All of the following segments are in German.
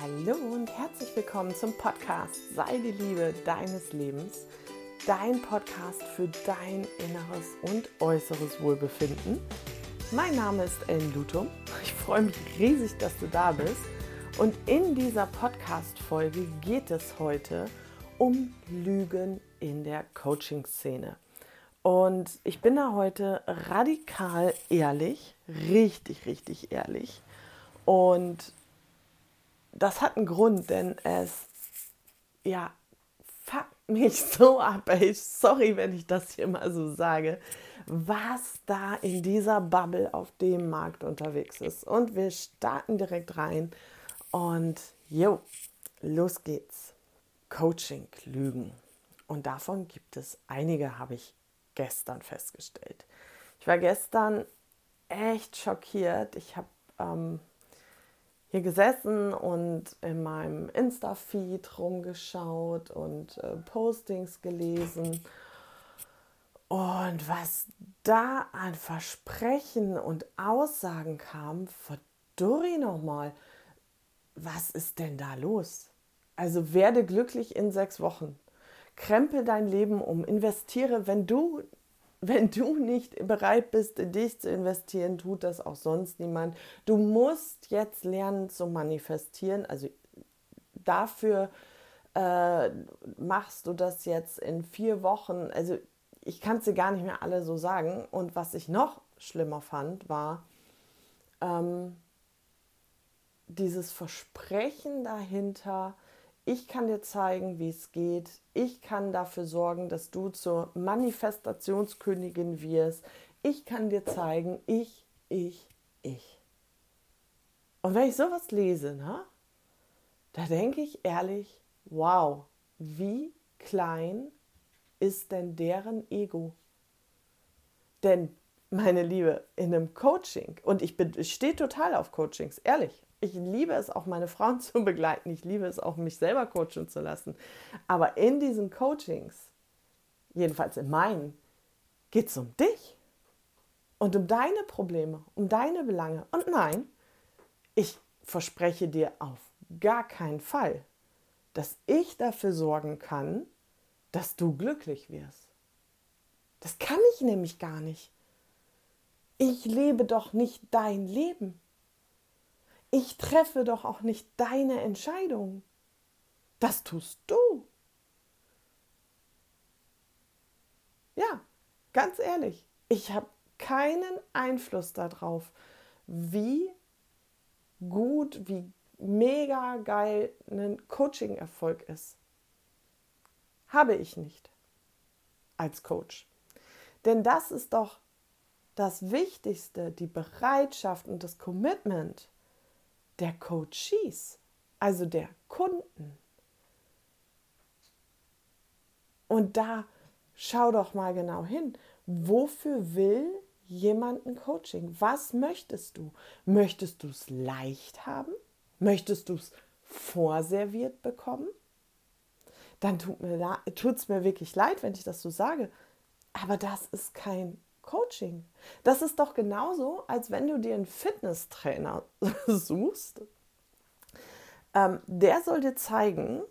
Hallo und herzlich willkommen zum Podcast Sei die Liebe deines Lebens, dein Podcast für dein inneres und äußeres Wohlbefinden. Mein Name ist Ellen Lutum. Ich freue mich riesig, dass du da bist. Und in dieser Podcast-Folge geht es heute um Lügen in der Coaching-Szene. Und ich bin da heute radikal ehrlich, richtig, richtig ehrlich. Und das hat einen Grund, denn es, ja, fuckt mich so ab, ey. Sorry, wenn ich das hier mal so sage, was da in dieser Bubble auf dem Markt unterwegs ist. Und wir starten direkt rein und jo, los geht's. Coaching, Lügen. Und davon gibt es einige, habe ich gestern festgestellt. Ich war gestern echt schockiert. Ich habe ähm, hier gesessen und in meinem Insta-Feed rumgeschaut und äh, Postings gelesen. Und was da an Versprechen und Aussagen kam, verdurri nochmal, was ist denn da los? Also werde glücklich in sechs Wochen. Krempel dein Leben um, investiere, wenn du wenn du nicht bereit bist, in dich zu investieren, tut das auch sonst niemand. Du musst jetzt lernen zu manifestieren. Also dafür äh, machst du das jetzt in vier Wochen. Also ich kann es dir gar nicht mehr alle so sagen. Und was ich noch schlimmer fand, war ähm, dieses Versprechen dahinter, ich kann dir zeigen, wie es geht. Ich kann dafür sorgen, dass du zur Manifestationskönigin wirst. Ich kann dir zeigen, ich, ich, ich. Und wenn ich sowas lese, ne, da denke ich ehrlich, wow, wie klein ist denn deren Ego? Denn, meine Liebe, in einem Coaching, und ich, ich stehe total auf Coachings, ehrlich, ich liebe es auch, meine Frauen zu begleiten. Ich liebe es auch, mich selber coachen zu lassen. Aber in diesen Coachings, jedenfalls in meinen, geht es um dich und um deine Probleme, um deine Belange. Und nein, ich verspreche dir auf gar keinen Fall, dass ich dafür sorgen kann, dass du glücklich wirst. Das kann ich nämlich gar nicht. Ich lebe doch nicht dein Leben. Ich treffe doch auch nicht deine Entscheidung. Das tust du. Ja, ganz ehrlich, ich habe keinen Einfluss darauf, wie gut, wie mega geil ein Coaching-Erfolg ist. Habe ich nicht als Coach. Denn das ist doch das Wichtigste, die Bereitschaft und das Commitment der Coaches, also der Kunden. Und da schau doch mal genau hin. Wofür will jemand ein Coaching? Was möchtest du? Möchtest du es leicht haben? Möchtest du es vorserviert bekommen? Dann tut es mir, mir wirklich leid, wenn ich das so sage. Aber das ist kein Coaching. Das ist doch genauso, als wenn du dir einen Fitnesstrainer suchst. Ähm, der soll dir zeigen,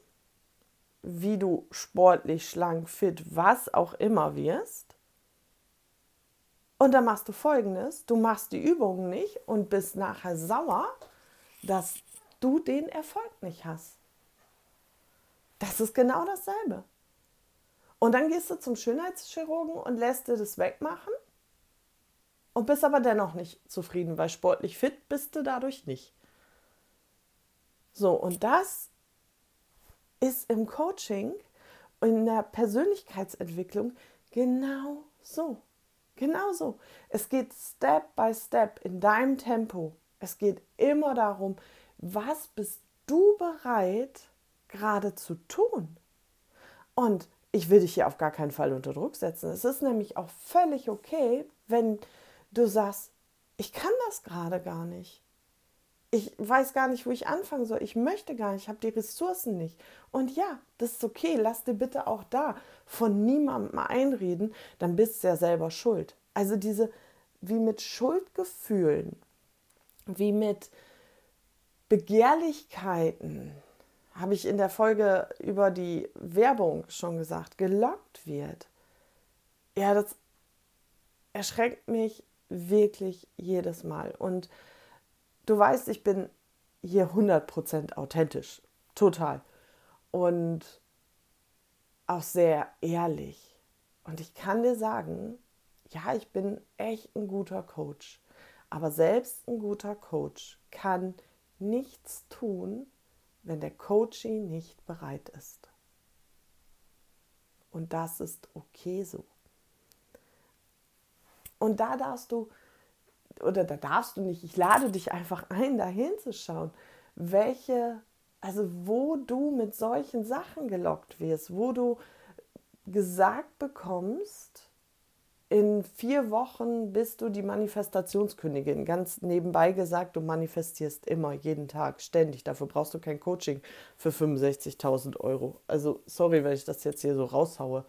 wie du sportlich, schlank, fit, was auch immer wirst. Und dann machst du folgendes: Du machst die Übungen nicht und bist nachher sauer, dass du den Erfolg nicht hast. Das ist genau dasselbe. Und dann gehst du zum Schönheitschirurgen und lässt dir das wegmachen und bist aber dennoch nicht zufrieden, weil sportlich fit bist du dadurch nicht. So, und das ist im Coaching und in der Persönlichkeitsentwicklung genau so. Genau so. Es geht Step by Step in deinem Tempo. Es geht immer darum, was bist du bereit gerade zu tun? Und ich will dich hier auf gar keinen Fall unter Druck setzen. Es ist nämlich auch völlig okay, wenn du sagst, ich kann das gerade gar nicht. Ich weiß gar nicht, wo ich anfangen soll. Ich möchte gar nicht, ich habe die Ressourcen nicht. Und ja, das ist okay. Lass dir bitte auch da von niemandem einreden, dann bist du ja selber schuld. Also diese, wie mit Schuldgefühlen, wie mit Begehrlichkeiten, habe ich in der Folge über die Werbung schon gesagt, gelockt wird. Ja, das erschreckt mich wirklich jedes Mal. Und du weißt, ich bin hier 100% authentisch. Total. Und auch sehr ehrlich. Und ich kann dir sagen, ja, ich bin echt ein guter Coach. Aber selbst ein guter Coach kann nichts tun, wenn der Coachee nicht bereit ist. Und das ist okay so. Und da darfst du, oder da darfst du nicht, ich lade dich einfach ein, da hinzuschauen, welche, also wo du mit solchen Sachen gelockt wirst, wo du gesagt bekommst, in vier Wochen bist du die Manifestationskönigin. Ganz nebenbei gesagt, du manifestierst immer, jeden Tag, ständig. Dafür brauchst du kein Coaching für 65.000 Euro. Also sorry, wenn ich das jetzt hier so raushaue.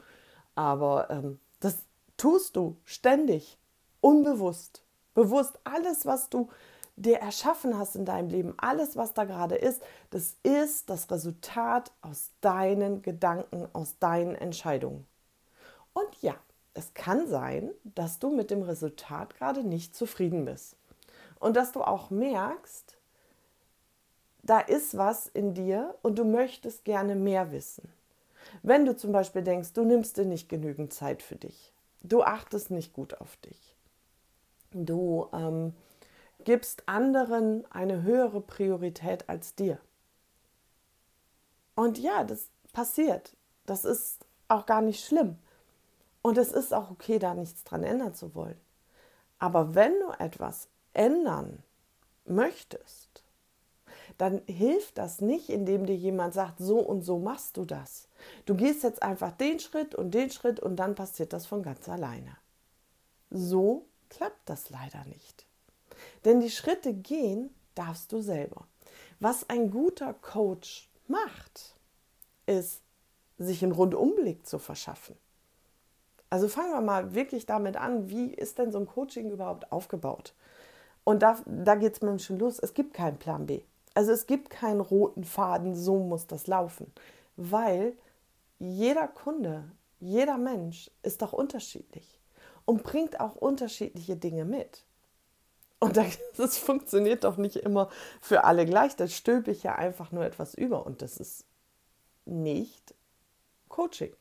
Aber ähm, das tust du ständig, unbewusst, bewusst. Alles, was du dir erschaffen hast in deinem Leben, alles, was da gerade ist, das ist das Resultat aus deinen Gedanken, aus deinen Entscheidungen. Und ja, es kann sein, dass du mit dem Resultat gerade nicht zufrieden bist. Und dass du auch merkst, da ist was in dir und du möchtest gerne mehr wissen. Wenn du zum Beispiel denkst, du nimmst dir nicht genügend Zeit für dich, du achtest nicht gut auf dich, du ähm, gibst anderen eine höhere Priorität als dir. Und ja, das passiert. Das ist auch gar nicht schlimm. Und es ist auch okay, da nichts dran ändern zu wollen. Aber wenn du etwas ändern möchtest, dann hilft das nicht, indem dir jemand sagt, so und so machst du das. Du gehst jetzt einfach den Schritt und den Schritt und dann passiert das von ganz alleine. So klappt das leider nicht. Denn die Schritte gehen darfst du selber. Was ein guter Coach macht, ist, sich einen Rundumblick zu verschaffen. Also fangen wir mal wirklich damit an, wie ist denn so ein Coaching überhaupt aufgebaut? Und da, da geht es mir schon los. Es gibt keinen Plan B. Also es gibt keinen roten Faden, so muss das laufen. Weil jeder Kunde, jeder Mensch ist doch unterschiedlich und bringt auch unterschiedliche Dinge mit. Und das funktioniert doch nicht immer für alle gleich. Da stülpe ich ja einfach nur etwas über und das ist nicht Coaching.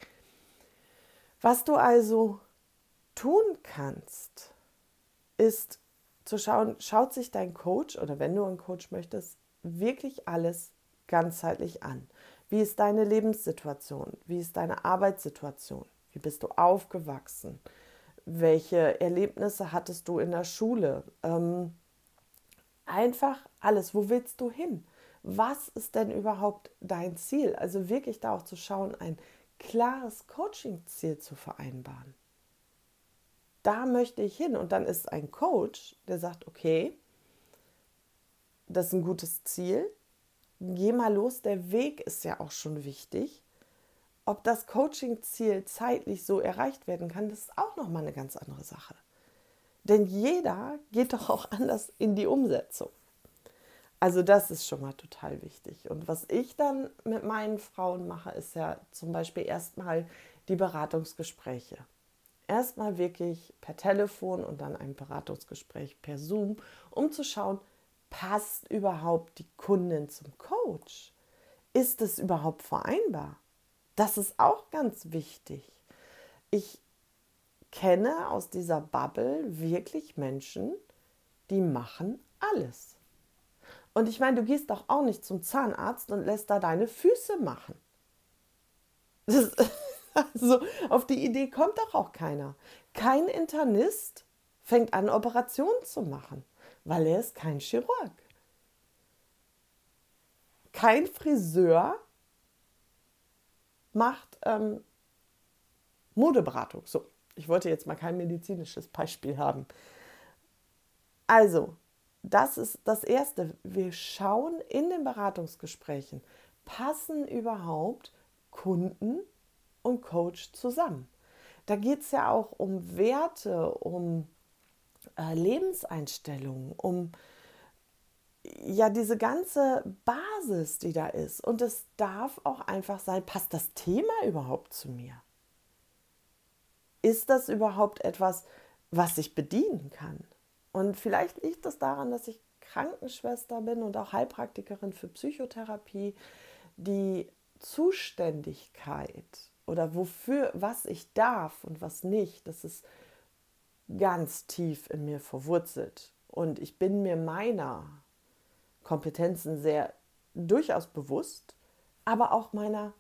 Was du also tun kannst, ist zu schauen, schaut sich dein Coach oder wenn du einen Coach möchtest, wirklich alles ganzheitlich an. Wie ist deine Lebenssituation? Wie ist deine Arbeitssituation? Wie bist du aufgewachsen? Welche Erlebnisse hattest du in der Schule? Ähm, einfach alles. Wo willst du hin? Was ist denn überhaupt dein Ziel? Also wirklich da auch zu schauen, ein klares Coaching-Ziel zu vereinbaren. Da möchte ich hin. Und dann ist ein Coach, der sagt, okay, das ist ein gutes Ziel. Geh mal los, der Weg ist ja auch schon wichtig. Ob das Coaching-Ziel zeitlich so erreicht werden kann, das ist auch nochmal eine ganz andere Sache. Denn jeder geht doch auch anders in die Umsetzung. Also das ist schon mal total wichtig. Und was ich dann mit meinen Frauen mache, ist ja zum Beispiel erstmal die Beratungsgespräche. Erstmal wirklich per Telefon und dann ein Beratungsgespräch per Zoom, um zu schauen, passt überhaupt die Kundin zum Coach? Ist es überhaupt vereinbar? Das ist auch ganz wichtig. Ich kenne aus dieser Bubble wirklich Menschen, die machen alles. Und ich meine, du gehst doch auch nicht zum Zahnarzt und lässt da deine Füße machen. Das, also auf die Idee kommt doch auch keiner. Kein Internist fängt an, Operationen zu machen, weil er ist kein Chirurg. Kein Friseur macht ähm, Modeberatung. So, ich wollte jetzt mal kein medizinisches Beispiel haben. Also, das ist das Erste. Wir schauen in den Beratungsgesprächen, passen überhaupt Kunden und Coach zusammen. Da geht es ja auch um Werte, um äh, Lebenseinstellungen, um ja, diese ganze Basis, die da ist. Und es darf auch einfach sein, passt das Thema überhaupt zu mir? Ist das überhaupt etwas, was ich bedienen kann? Und vielleicht liegt das daran, dass ich Krankenschwester bin und auch Heilpraktikerin für Psychotherapie. Die Zuständigkeit oder wofür, was ich darf und was nicht, das ist ganz tief in mir verwurzelt. Und ich bin mir meiner Kompetenzen sehr durchaus bewusst, aber auch meiner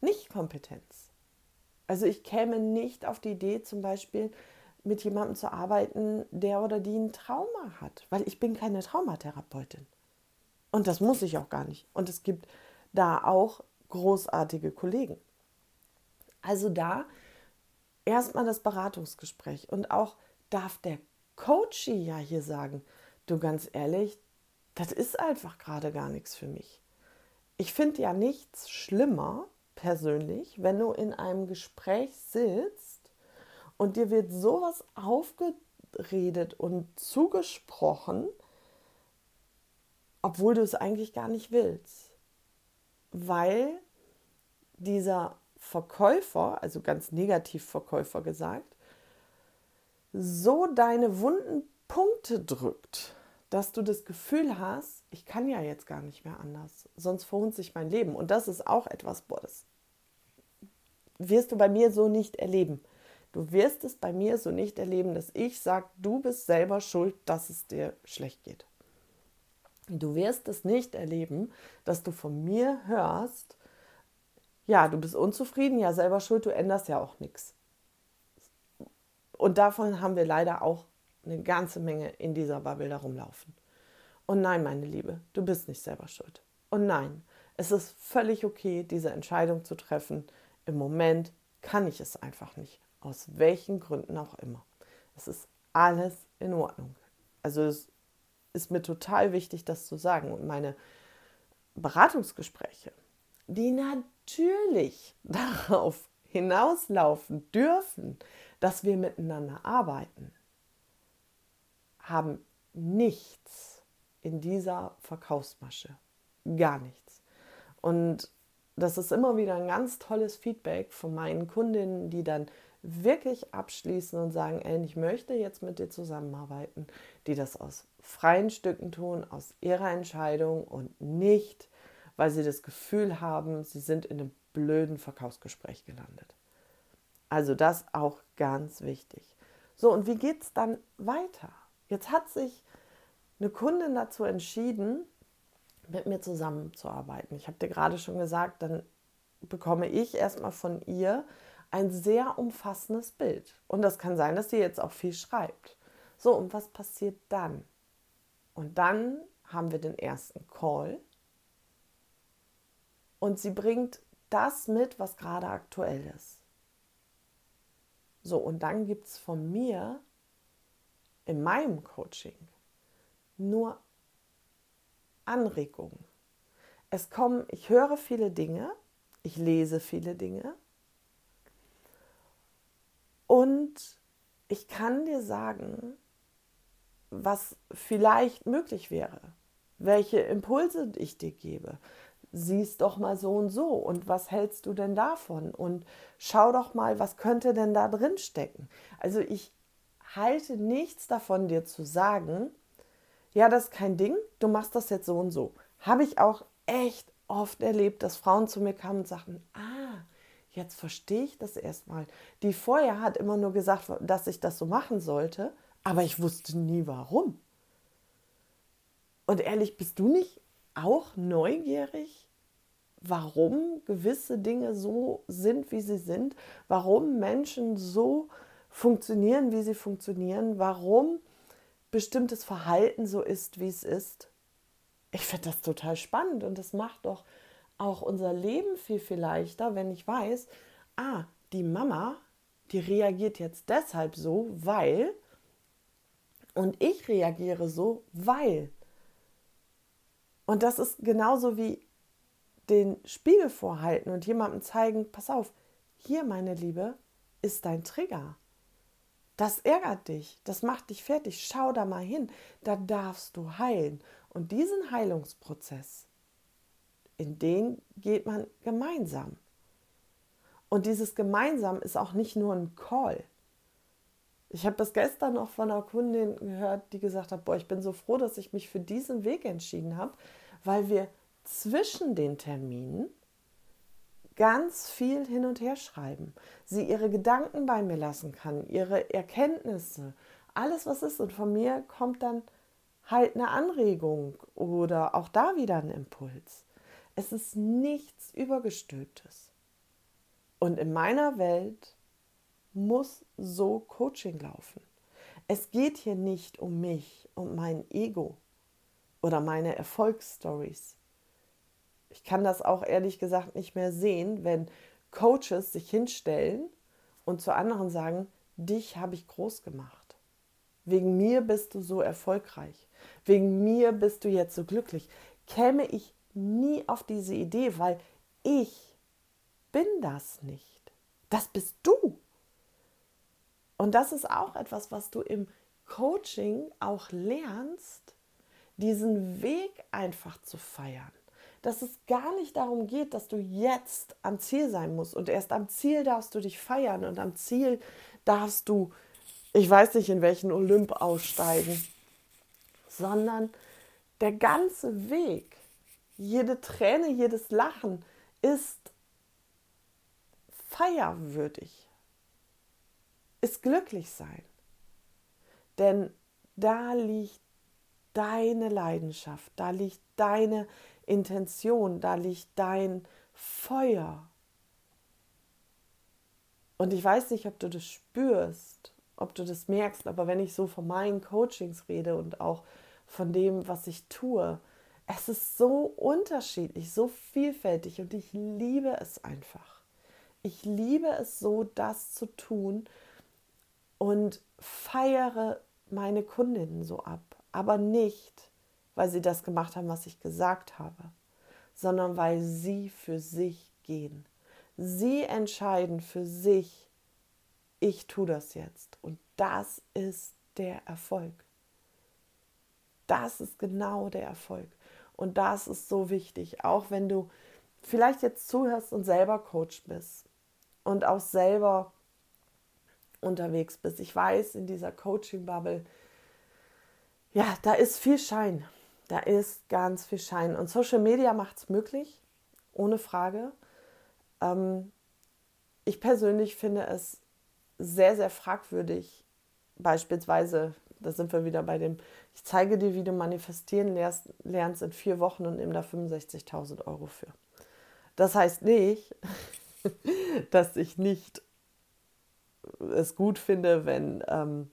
Nichtkompetenz. Also ich käme nicht auf die Idee, zum Beispiel mit jemandem zu arbeiten, der oder die ein Trauma hat, weil ich bin keine Traumatherapeutin. Und das muss ich auch gar nicht. Und es gibt da auch großartige Kollegen. Also da erstmal das Beratungsgespräch und auch darf der Coach ja hier sagen, du ganz ehrlich, das ist einfach gerade gar nichts für mich. Ich finde ja nichts schlimmer persönlich, wenn du in einem Gespräch sitzt und dir wird sowas aufgeredet und zugesprochen, obwohl du es eigentlich gar nicht willst. Weil dieser Verkäufer, also ganz negativ Verkäufer gesagt, so deine wunden Punkte drückt, dass du das Gefühl hast, ich kann ja jetzt gar nicht mehr anders, sonst verhunzt sich mein Leben. Und das ist auch etwas, boah, das wirst du bei mir so nicht erleben. Du wirst es bei mir so nicht erleben, dass ich sage, du bist selber schuld, dass es dir schlecht geht. Du wirst es nicht erleben, dass du von mir hörst, ja, du bist unzufrieden, ja, selber schuld, du änderst ja auch nichts. Und davon haben wir leider auch eine ganze Menge in dieser Bubble da rumlaufen. Und nein, meine Liebe, du bist nicht selber schuld. Und nein, es ist völlig okay, diese Entscheidung zu treffen. Im Moment kann ich es einfach nicht. Aus welchen Gründen auch immer. Es ist alles in Ordnung. Also es ist mir total wichtig, das zu sagen. Und meine Beratungsgespräche, die natürlich darauf hinauslaufen dürfen, dass wir miteinander arbeiten, haben nichts in dieser Verkaufsmasche. Gar nichts. Und das ist immer wieder ein ganz tolles Feedback von meinen Kundinnen, die dann wirklich abschließen und sagen, ey, ich möchte jetzt mit dir zusammenarbeiten, die das aus freien Stücken tun, aus ihrer Entscheidung und nicht, weil sie das Gefühl haben, sie sind in einem blöden Verkaufsgespräch gelandet. Also das auch ganz wichtig. So, und wie geht es dann weiter? Jetzt hat sich eine Kundin dazu entschieden, mit mir zusammenzuarbeiten. Ich habe dir gerade schon gesagt, dann bekomme ich erstmal von ihr ein sehr umfassendes Bild. Und das kann sein, dass sie jetzt auch viel schreibt. So, und was passiert dann? Und dann haben wir den ersten Call. Und sie bringt das mit, was gerade aktuell ist. So, und dann gibt es von mir in meinem Coaching nur Anregungen. Es kommen, ich höre viele Dinge, ich lese viele Dinge und ich kann dir sagen, was vielleicht möglich wäre, welche Impulse ich dir gebe. Siehst doch mal so und so und was hältst du denn davon? Und schau doch mal, was könnte denn da drin stecken? Also ich halte nichts davon, dir zu sagen, ja, das ist kein Ding, du machst das jetzt so und so. Habe ich auch echt oft erlebt, dass Frauen zu mir kamen und sagten, ah, jetzt verstehe ich das erstmal. Die vorher hat immer nur gesagt, dass ich das so machen sollte, aber ich wusste nie warum. Und ehrlich, bist du nicht auch neugierig, warum gewisse Dinge so sind, wie sie sind, warum Menschen so funktionieren, wie sie funktionieren, warum bestimmtes Verhalten so ist, wie es ist. Ich finde das total spannend und das macht doch auch unser Leben viel, viel leichter, wenn ich weiß, ah, die Mama, die reagiert jetzt deshalb so, weil und ich reagiere so, weil. Und das ist genauso wie den Spiegel vorhalten und jemandem zeigen, pass auf, hier, meine Liebe, ist dein Trigger. Das ärgert dich, das macht dich fertig. Schau da mal hin, da darfst du heilen. Und diesen Heilungsprozess, in den geht man gemeinsam. Und dieses gemeinsam ist auch nicht nur ein Call. Ich habe das gestern noch von einer Kundin gehört, die gesagt hat, boah, ich bin so froh, dass ich mich für diesen Weg entschieden habe, weil wir zwischen den Terminen ganz viel hin und her schreiben. Sie ihre Gedanken bei mir lassen kann, ihre Erkenntnisse, alles was ist. Und von mir kommt dann halt eine Anregung oder auch da wieder ein Impuls. Es ist nichts Übergestülptes. Und in meiner Welt muss so Coaching laufen. Es geht hier nicht um mich und mein Ego oder meine Erfolgsstories. Ich kann das auch ehrlich gesagt nicht mehr sehen, wenn Coaches sich hinstellen und zu anderen sagen, dich habe ich groß gemacht. Wegen mir bist du so erfolgreich. Wegen mir bist du jetzt so glücklich. Käme ich nie auf diese Idee, weil ich bin das nicht. Das bist du. Und das ist auch etwas, was du im Coaching auch lernst, diesen Weg einfach zu feiern. Dass es gar nicht darum geht, dass du jetzt am Ziel sein musst und erst am Ziel darfst du dich feiern und am Ziel darfst du, ich weiß nicht, in welchen Olymp aussteigen, sondern der ganze Weg, jede Träne, jedes Lachen ist feierwürdig, ist glücklich sein. Denn da liegt deine Leidenschaft, da liegt deine Intention, da liegt dein Feuer. Und ich weiß nicht, ob du das spürst, ob du das merkst, aber wenn ich so von meinen Coachings rede und auch von dem, was ich tue, es ist so unterschiedlich, so vielfältig und ich liebe es einfach. Ich liebe es so, das zu tun und feiere meine Kundinnen so ab. Aber nicht, weil sie das gemacht haben, was ich gesagt habe, sondern weil sie für sich gehen. Sie entscheiden für sich, ich tue das jetzt. Und das ist der Erfolg. Das ist genau der Erfolg. Und das ist so wichtig, auch wenn du vielleicht jetzt zuhörst und selber Coach bist und auch selber unterwegs bist. Ich weiß, in dieser Coaching-Bubble, ja, da ist viel Schein. Da ist ganz viel Schein. Und Social Media macht es möglich, ohne Frage. Ähm, ich persönlich finde es sehr, sehr fragwürdig, beispielsweise, da sind wir wieder bei dem, ich zeige dir, wie du manifestieren lernst, lernst in vier Wochen und nimm da 65.000 Euro für. Das heißt nicht, dass ich nicht es gut finde, wenn ähm,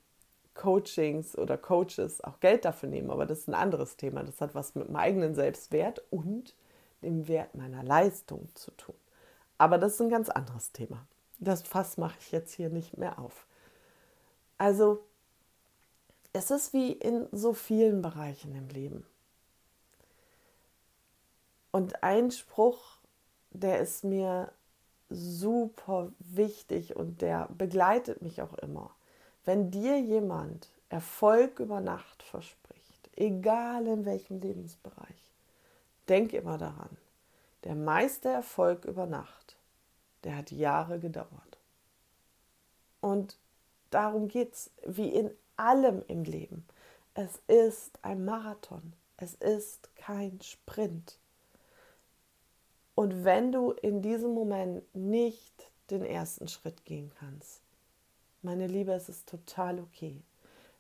Coachings oder Coaches auch Geld dafür nehmen, aber das ist ein anderes Thema. Das hat was mit meinem eigenen Selbstwert und dem Wert meiner Leistung zu tun. Aber das ist ein ganz anderes Thema. Das Fass mache ich jetzt hier nicht mehr auf. Also, es ist wie in so vielen Bereichen im Leben. Und ein Spruch, der ist mir super wichtig und der begleitet mich auch immer. Wenn dir jemand Erfolg über Nacht verspricht, egal in welchem Lebensbereich, denk immer daran, der meiste Erfolg über Nacht, der hat Jahre gedauert. Und darum geht es, wie in allem im Leben. Es ist ein Marathon, es ist kein Sprint. Und wenn du in diesem Moment nicht den ersten Schritt gehen kannst, meine Liebe, es ist total okay.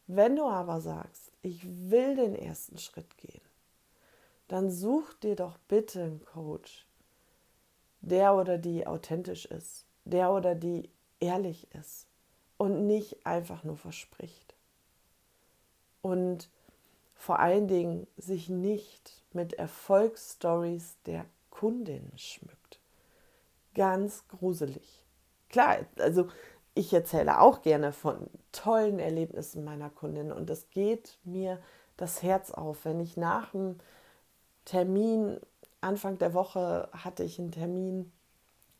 Wenn du aber sagst, ich will den ersten Schritt gehen, dann such dir doch bitte einen Coach, der oder die authentisch ist, der oder die ehrlich ist und nicht einfach nur verspricht. Und vor allen Dingen sich nicht mit Erfolgsstories der Kundin schmückt. Ganz gruselig. Klar, also ich erzähle auch gerne von tollen Erlebnissen meiner Kundin und es geht mir das Herz auf, wenn ich nach dem Termin, Anfang der Woche hatte ich einen Termin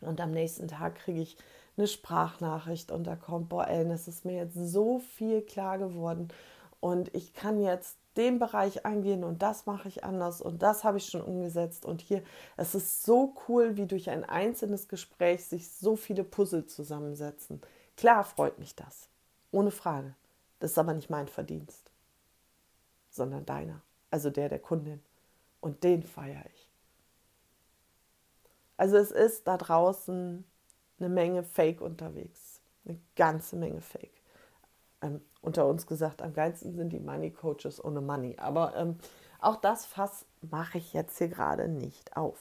und am nächsten Tag kriege ich eine Sprachnachricht und da kommt, boah, Ellen, es ist mir jetzt so viel klar geworden und ich kann jetzt den Bereich angehen und das mache ich anders und das habe ich schon umgesetzt und hier, es ist so cool, wie durch ein einzelnes Gespräch sich so viele Puzzle zusammensetzen. Klar freut mich das, ohne Frage. Das ist aber nicht mein Verdienst, sondern deiner, also der der Kundin. Und den feiere ich. Also es ist da draußen eine Menge Fake unterwegs, eine ganze Menge Fake ähm, unter uns gesagt, am geilsten sind die Money Coaches ohne Money. Aber ähm, auch das Fass mache ich jetzt hier gerade nicht auf.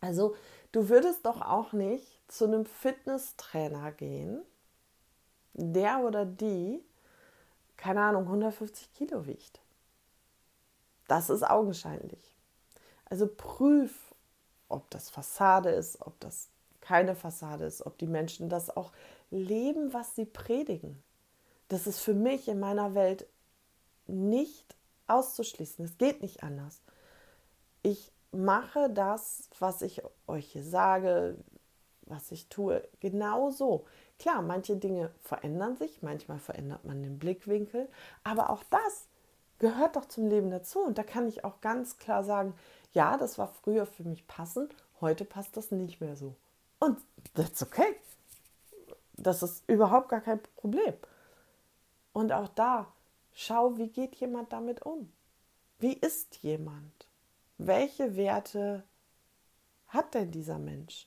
Also du würdest doch auch nicht zu einem Fitnesstrainer gehen, der oder die, keine Ahnung, 150 Kilo wiegt. Das ist augenscheinlich. Also prüf, ob das Fassade ist, ob das keine Fassade ist, ob die Menschen das auch leben, was sie predigen. Das ist für mich in meiner Welt nicht auszuschließen. Es geht nicht anders. Ich mache das, was ich euch hier sage, was ich tue, genau so. Klar, manche Dinge verändern sich, manchmal verändert man den Blickwinkel, aber auch das gehört doch zum Leben dazu. Und da kann ich auch ganz klar sagen, ja, das war früher für mich passend, heute passt das nicht mehr so. Und that's okay. Das ist überhaupt gar kein Problem. Und auch da, schau, wie geht jemand damit um? Wie ist jemand? Welche Werte hat denn dieser Mensch?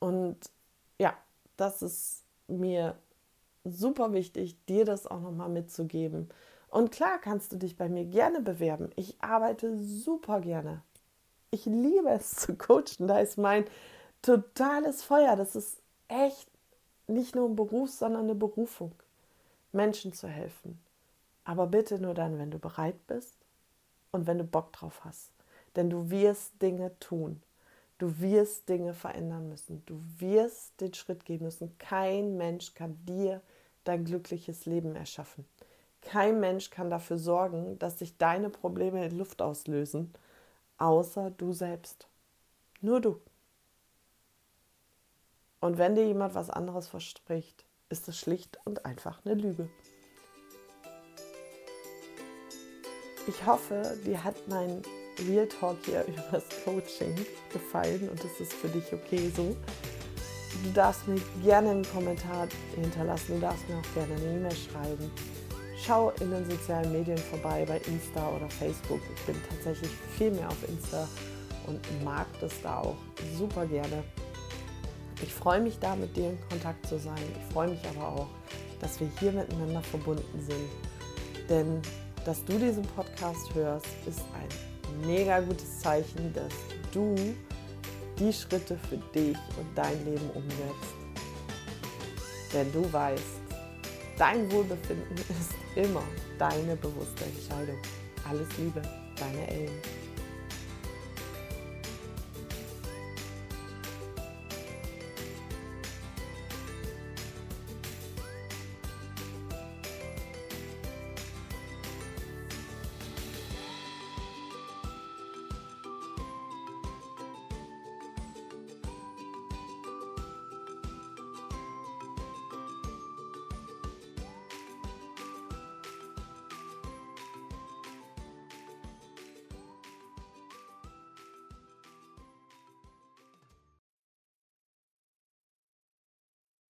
Und ja, das ist mir super wichtig, dir das auch nochmal mitzugeben. Und klar kannst du dich bei mir gerne bewerben. Ich arbeite super gerne. Ich liebe es zu coachen. Da ist mein totales Feuer. Das ist echt nicht nur ein Beruf, sondern eine Berufung, Menschen zu helfen. Aber bitte nur dann, wenn du bereit bist und wenn du Bock drauf hast. Denn du wirst Dinge tun. Du wirst Dinge verändern müssen. Du wirst den Schritt gehen müssen. Kein Mensch kann dir dein glückliches Leben erschaffen. Kein Mensch kann dafür sorgen, dass sich deine Probleme in Luft auslösen, außer du selbst. Nur du. Und wenn dir jemand was anderes verspricht, ist es schlicht und einfach eine Lüge. Ich hoffe, dir hat mein Real Talk hier über das Coaching gefallen und es ist für dich okay so. Du darfst mir gerne einen Kommentar hinterlassen, du darfst mir auch gerne eine E-Mail schreiben. Schau in den sozialen Medien vorbei, bei Insta oder Facebook. Ich bin tatsächlich viel mehr auf Insta und mag das da auch super gerne. Ich freue mich da, mit dir in Kontakt zu sein. Ich freue mich aber auch, dass wir hier miteinander verbunden sind. Denn dass du diesen Podcast hörst, ist ein mega gutes Zeichen, dass du die Schritte für dich und dein Leben umsetzt. Denn du weißt, dein Wohlbefinden ist immer deine bewusste Entscheidung. Alles Liebe, deine Ellen.